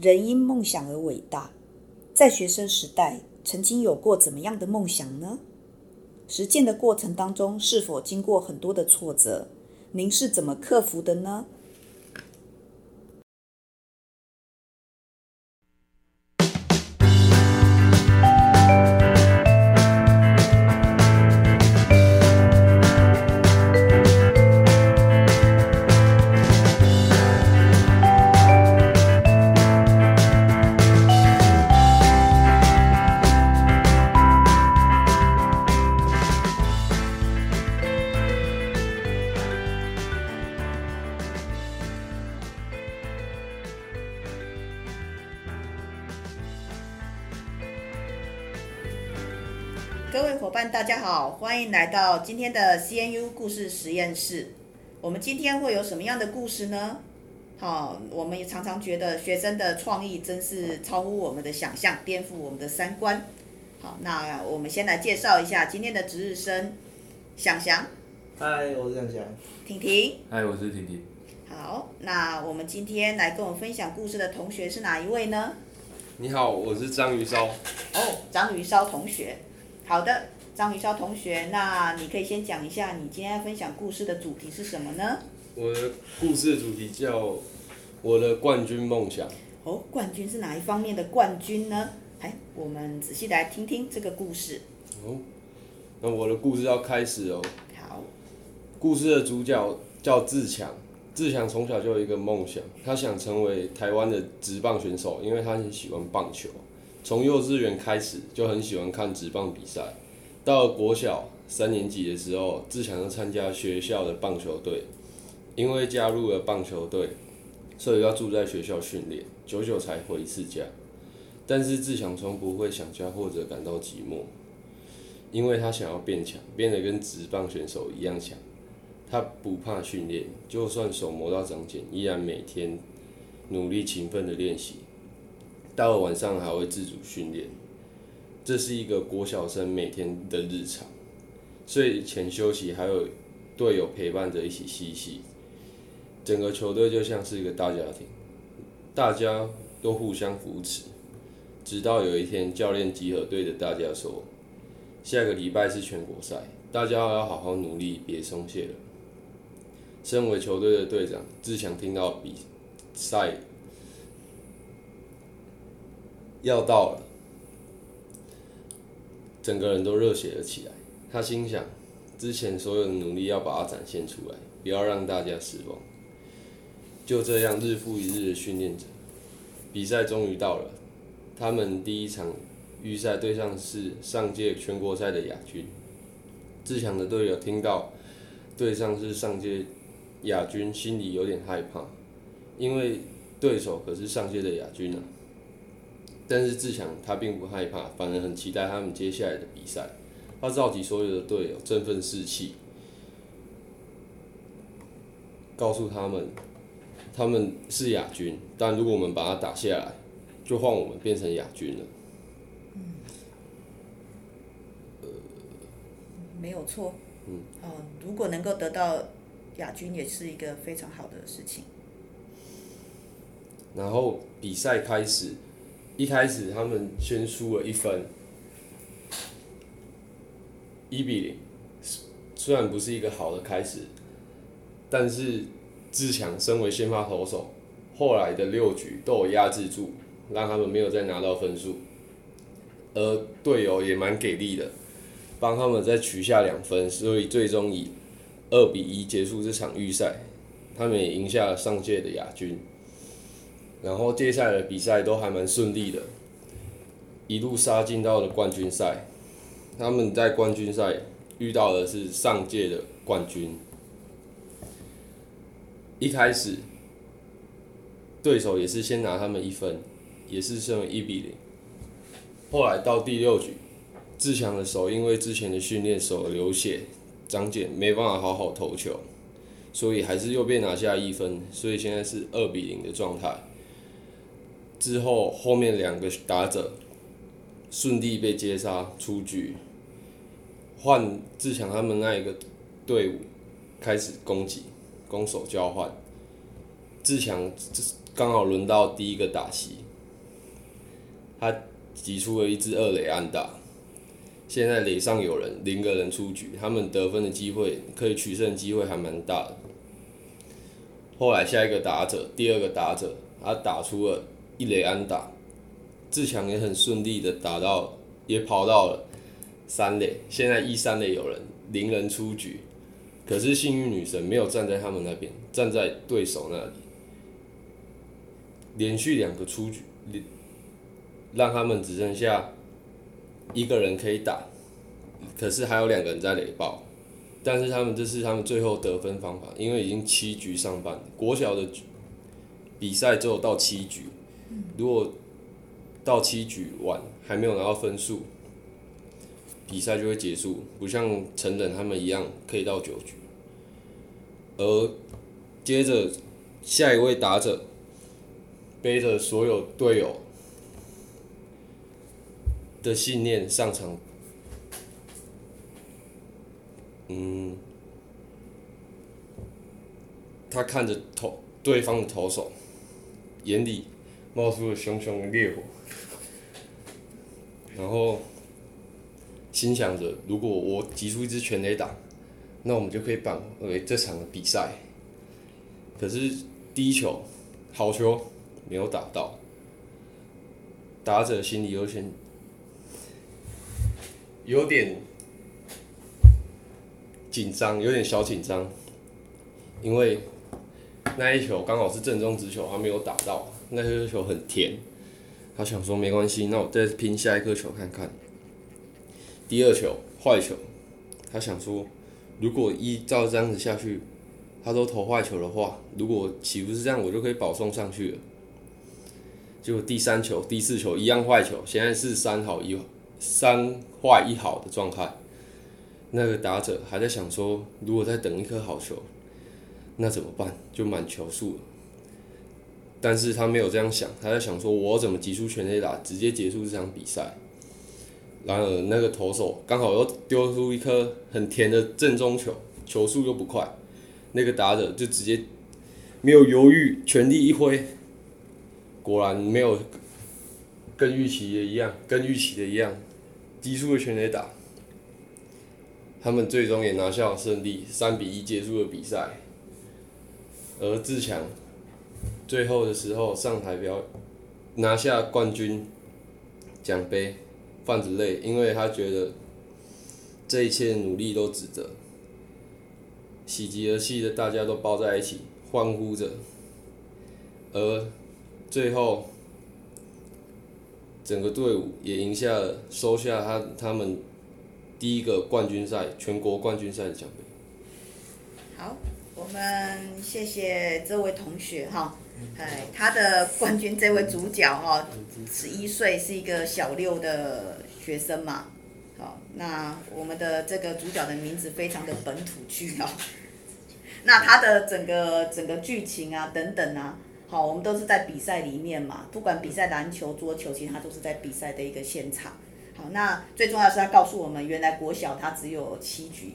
人因梦想而伟大，在学生时代曾经有过怎么样的梦想呢？实践的过程当中是否经过很多的挫折？您是怎么克服的呢？各位伙伴，大家好，欢迎来到今天的 CNU 故事实验室。我们今天会有什么样的故事呢？好，我们也常常觉得学生的创意真是超乎我们的想象，颠覆我们的三观。好，那我们先来介绍一下今天的值日生，想翔。嗨，我是想翔。婷婷。嗨，我是婷婷。好，那我们今天来跟我们分享故事的同学是哪一位呢？你好，我是章鱼烧。哦，章鱼烧同学。好的，张于烧同学，那你可以先讲一下你今天要分享故事的主题是什么呢？我的故事的主题叫《我的冠军梦想》。哦，冠军是哪一方面的冠军呢？哎，我们仔细来听听这个故事。哦，那我的故事要开始哦。好。故事的主角叫志强，志强从小就有一个梦想，他想成为台湾的职棒选手，因为他很喜欢棒球。从幼稚园开始就很喜欢看职棒比赛，到了国小三年级的时候，志强要参加学校的棒球队，因为加入了棒球队，所以要住在学校训练，久久才回一次家。但是志强从不会想家或者感到寂寞，因为他想要变强，变得跟职棒选手一样强。他不怕训练，就算手磨到长茧，依然每天努力勤奋的练习。到了晚上还会自主训练，这是一个国小生每天的日常。睡前休息还有队友陪伴着一起嬉戏，整个球队就像是一个大家庭，大家都互相扶持。直到有一天，教练集合对着大家说：“下个礼拜是全国赛，大家要好好努力，别松懈了。”身为球队的队长，志强听到比赛。要到了，整个人都热血了起来。他心想，之前所有的努力要把它展现出来，不要让大家失望。就这样日复一日的训练着，比赛终于到了。他们第一场预赛对上是上届全国赛的亚军。志强的队友听到对上是上届亚军，心里有点害怕，因为对手可是上届的亚军啊。但是志强他并不害怕，反而很期待他们接下来的比赛。他召集所有的队友，振奋士气，告诉他们，他们是亚军，但如果我们把他打下来，就换我们变成亚军了。嗯。呃，没有错。嗯。哦，如果能够得到亚军，也是一个非常好的事情。然后比赛开始。一开始他们先输了一分，一比零，虽然不是一个好的开始，但是志强身为先发投手，后来的六局都有压制住，让他们没有再拿到分数，而队友也蛮给力的，帮他们再取下两分，所以最终以二比一结束这场预赛，他们也赢下了上届的亚军。然后接下来的比赛都还蛮顺利的，一路杀进到了冠军赛。他们在冠军赛遇到的是上届的冠军。一开始对手也是先拿他们一分，也是胜一比零。后来到第六局，志强的手因为之前的训练手流血、长茧，没办法好好投球，所以还是又被拿下一分，所以现在是二比零的状态。之后，后面两个打者顺利被接杀出局，换志强他们那一个队伍开始攻击，攻守交换。志强刚好轮到第一个打席，他挤出了一支二垒安打。现在垒上有人，零个人出局，他们得分的机会可以取胜机会还蛮大的。后来下一个打者，第二个打者，他打出了一垒安打，志强也很顺利的打到，也跑到了三垒。现在一三垒有人，零人出局，可是幸运女神没有站在他们那边，站在对手那里，连续两个出局，让他们只剩下。一个人可以打，可是还有两个人在垒爆，但是他们这是他们最后得分方法，因为已经七局上半，国小的比赛只有到七局，如果到七局完还没有拿到分数，比赛就会结束，不像成人他们一样可以到九局，而接着下一位打者背着所有队友。的信念上场，嗯，他看着投对方的投手，眼里冒出了熊熊的烈火，然后心想着，如果我击出一支全垒打，那我们就可以扳回这场比赛。可是第一球，好球没有打到，打者心里有些。有点紧张，有点小紧张，因为那一球刚好是正中直球，还没有打到。那颗球很甜，他想说没关系，那我再拼下一颗球看看。第二球坏球，他想说，如果依照这样子下去，他都投坏球的话，如果岂不是这样，我就可以保送上去了。结果第三球、第四球一样坏球，现在是三好一三坏一好的状态，那个打者还在想说，如果再等一颗好球，那怎么办？就满球数了。但是他没有这样想，他在想说，我怎么击出全垒打，直接结束这场比赛。然而那个投手刚好又丢出一颗很甜的正中球，球速又不快，那个打者就直接没有犹豫，全力一挥，果然没有跟预期的一样，跟预期的一样。击出了全垒打，他们最终也拿下了胜利，三比一结束了比赛。而志强最后的时候上台表拿下冠军奖杯，泛着泪，因为他觉得这一切努力都值得。喜极而泣的大家都抱在一起欢呼着，而最后。整个队伍也赢下了，收下他他们第一个冠军赛，全国冠军赛的奖杯。好，我们谢谢这位同学哈，哎，他的冠军这位主角哈，十一岁是一个小六的学生嘛，好，那我们的这个主角的名字非常的本土剧哦，那他的整个整个剧情啊等等啊。好，我们都是在比赛里面嘛，不管比赛篮球、桌球，其实他都是在比赛的一个现场。好，那最重要是他告诉我们，原来国小他只有七局，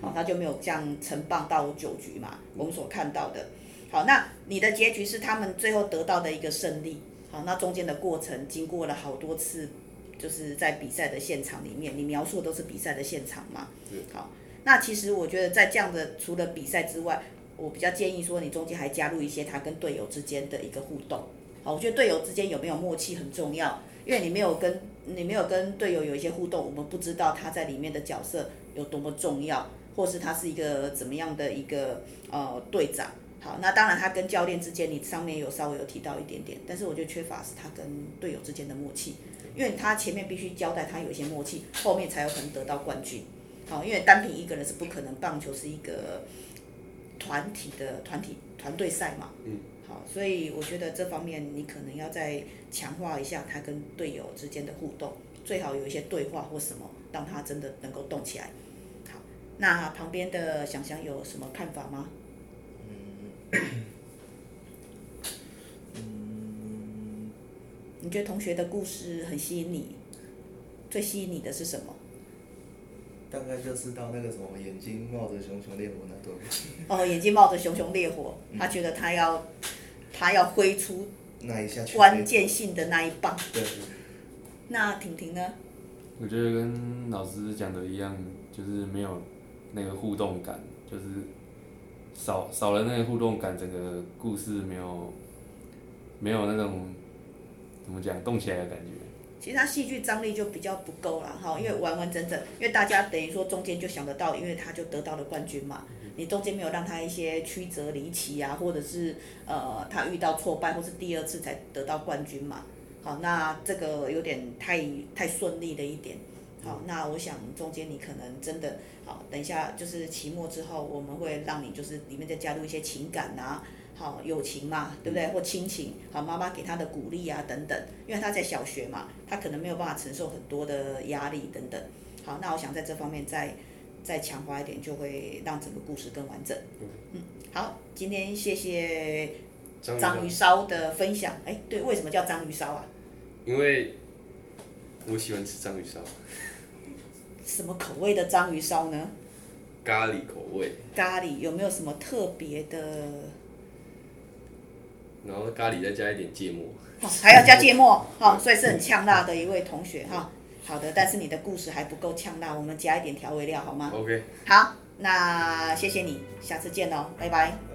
好，他就没有这样成棒到九局嘛，我们所看到的。好，那你的结局是他们最后得到的一个胜利。好，那中间的过程经过了好多次，就是在比赛的现场里面，你描述的都是比赛的现场嘛？好，那其实我觉得在这样的除了比赛之外，我比较建议说，你中间还加入一些他跟队友之间的一个互动。好，我觉得队友之间有没有默契很重要，因为你没有跟你没有跟队友有一些互动，我们不知道他在里面的角色有多么重要，或是他是一个怎么样的一个呃队长。好，那当然他跟教练之间，你上面有稍微有提到一点点，但是我觉得缺乏是他跟队友之间的默契，因为他前面必须交代他有一些默契，后面才有可能得到冠军。好，因为单凭一个人是不可能，棒球是一个。团体的团体团队赛嘛，嗯，好，所以我觉得这方面你可能要再强化一下他跟队友之间的互动，最好有一些对话或什么，让他真的能够动起来。好，那旁边的想想有什么看法吗？嗯，嗯，你觉得同学的故事很吸引你，最吸引你的是什么？大概就是到那个什么眼睛冒着熊熊烈火那段。哦，眼睛冒着熊熊烈火，他觉得他要他要挥出那一下关键性的那一棒。对。那婷婷呢？我觉得跟老师讲的一样，就是没有那个互动感，就是少少了那个互动感，整个故事没有没有那种怎么讲动起来的感觉。其实他戏剧张力就比较不够了哈，因为完完整整，因为大家等于说中间就想得到，因为他就得到了冠军嘛。你中间没有让他一些曲折离奇啊，或者是呃他遇到挫败，或是第二次才得到冠军嘛。好，那这个有点太太顺利的一点。好，那我想中间你可能真的好，等一下就是期末之后，我们会让你就是里面再加入一些情感啊，好友情嘛，对不对？或亲情，好妈妈给他的鼓励啊等等，因为他在小学嘛，他可能没有办法承受很多的压力等等。好，那我想在这方面再再强化一点，就会让整个故事更完整。嗯，好，今天谢谢章鱼烧的分享。哎，对，为什么叫章鱼烧啊？因为我喜欢吃章鱼烧。什么口味的章鱼烧呢？咖喱口味。咖喱有没有什么特别的？然后咖喱再加一点芥末。哦，还要加芥末，好，所以是很呛辣的一位同学哈。好的，但是你的故事还不够呛辣，我们加一点调味料好吗？OK。好，那谢谢你，下次见喽，拜拜。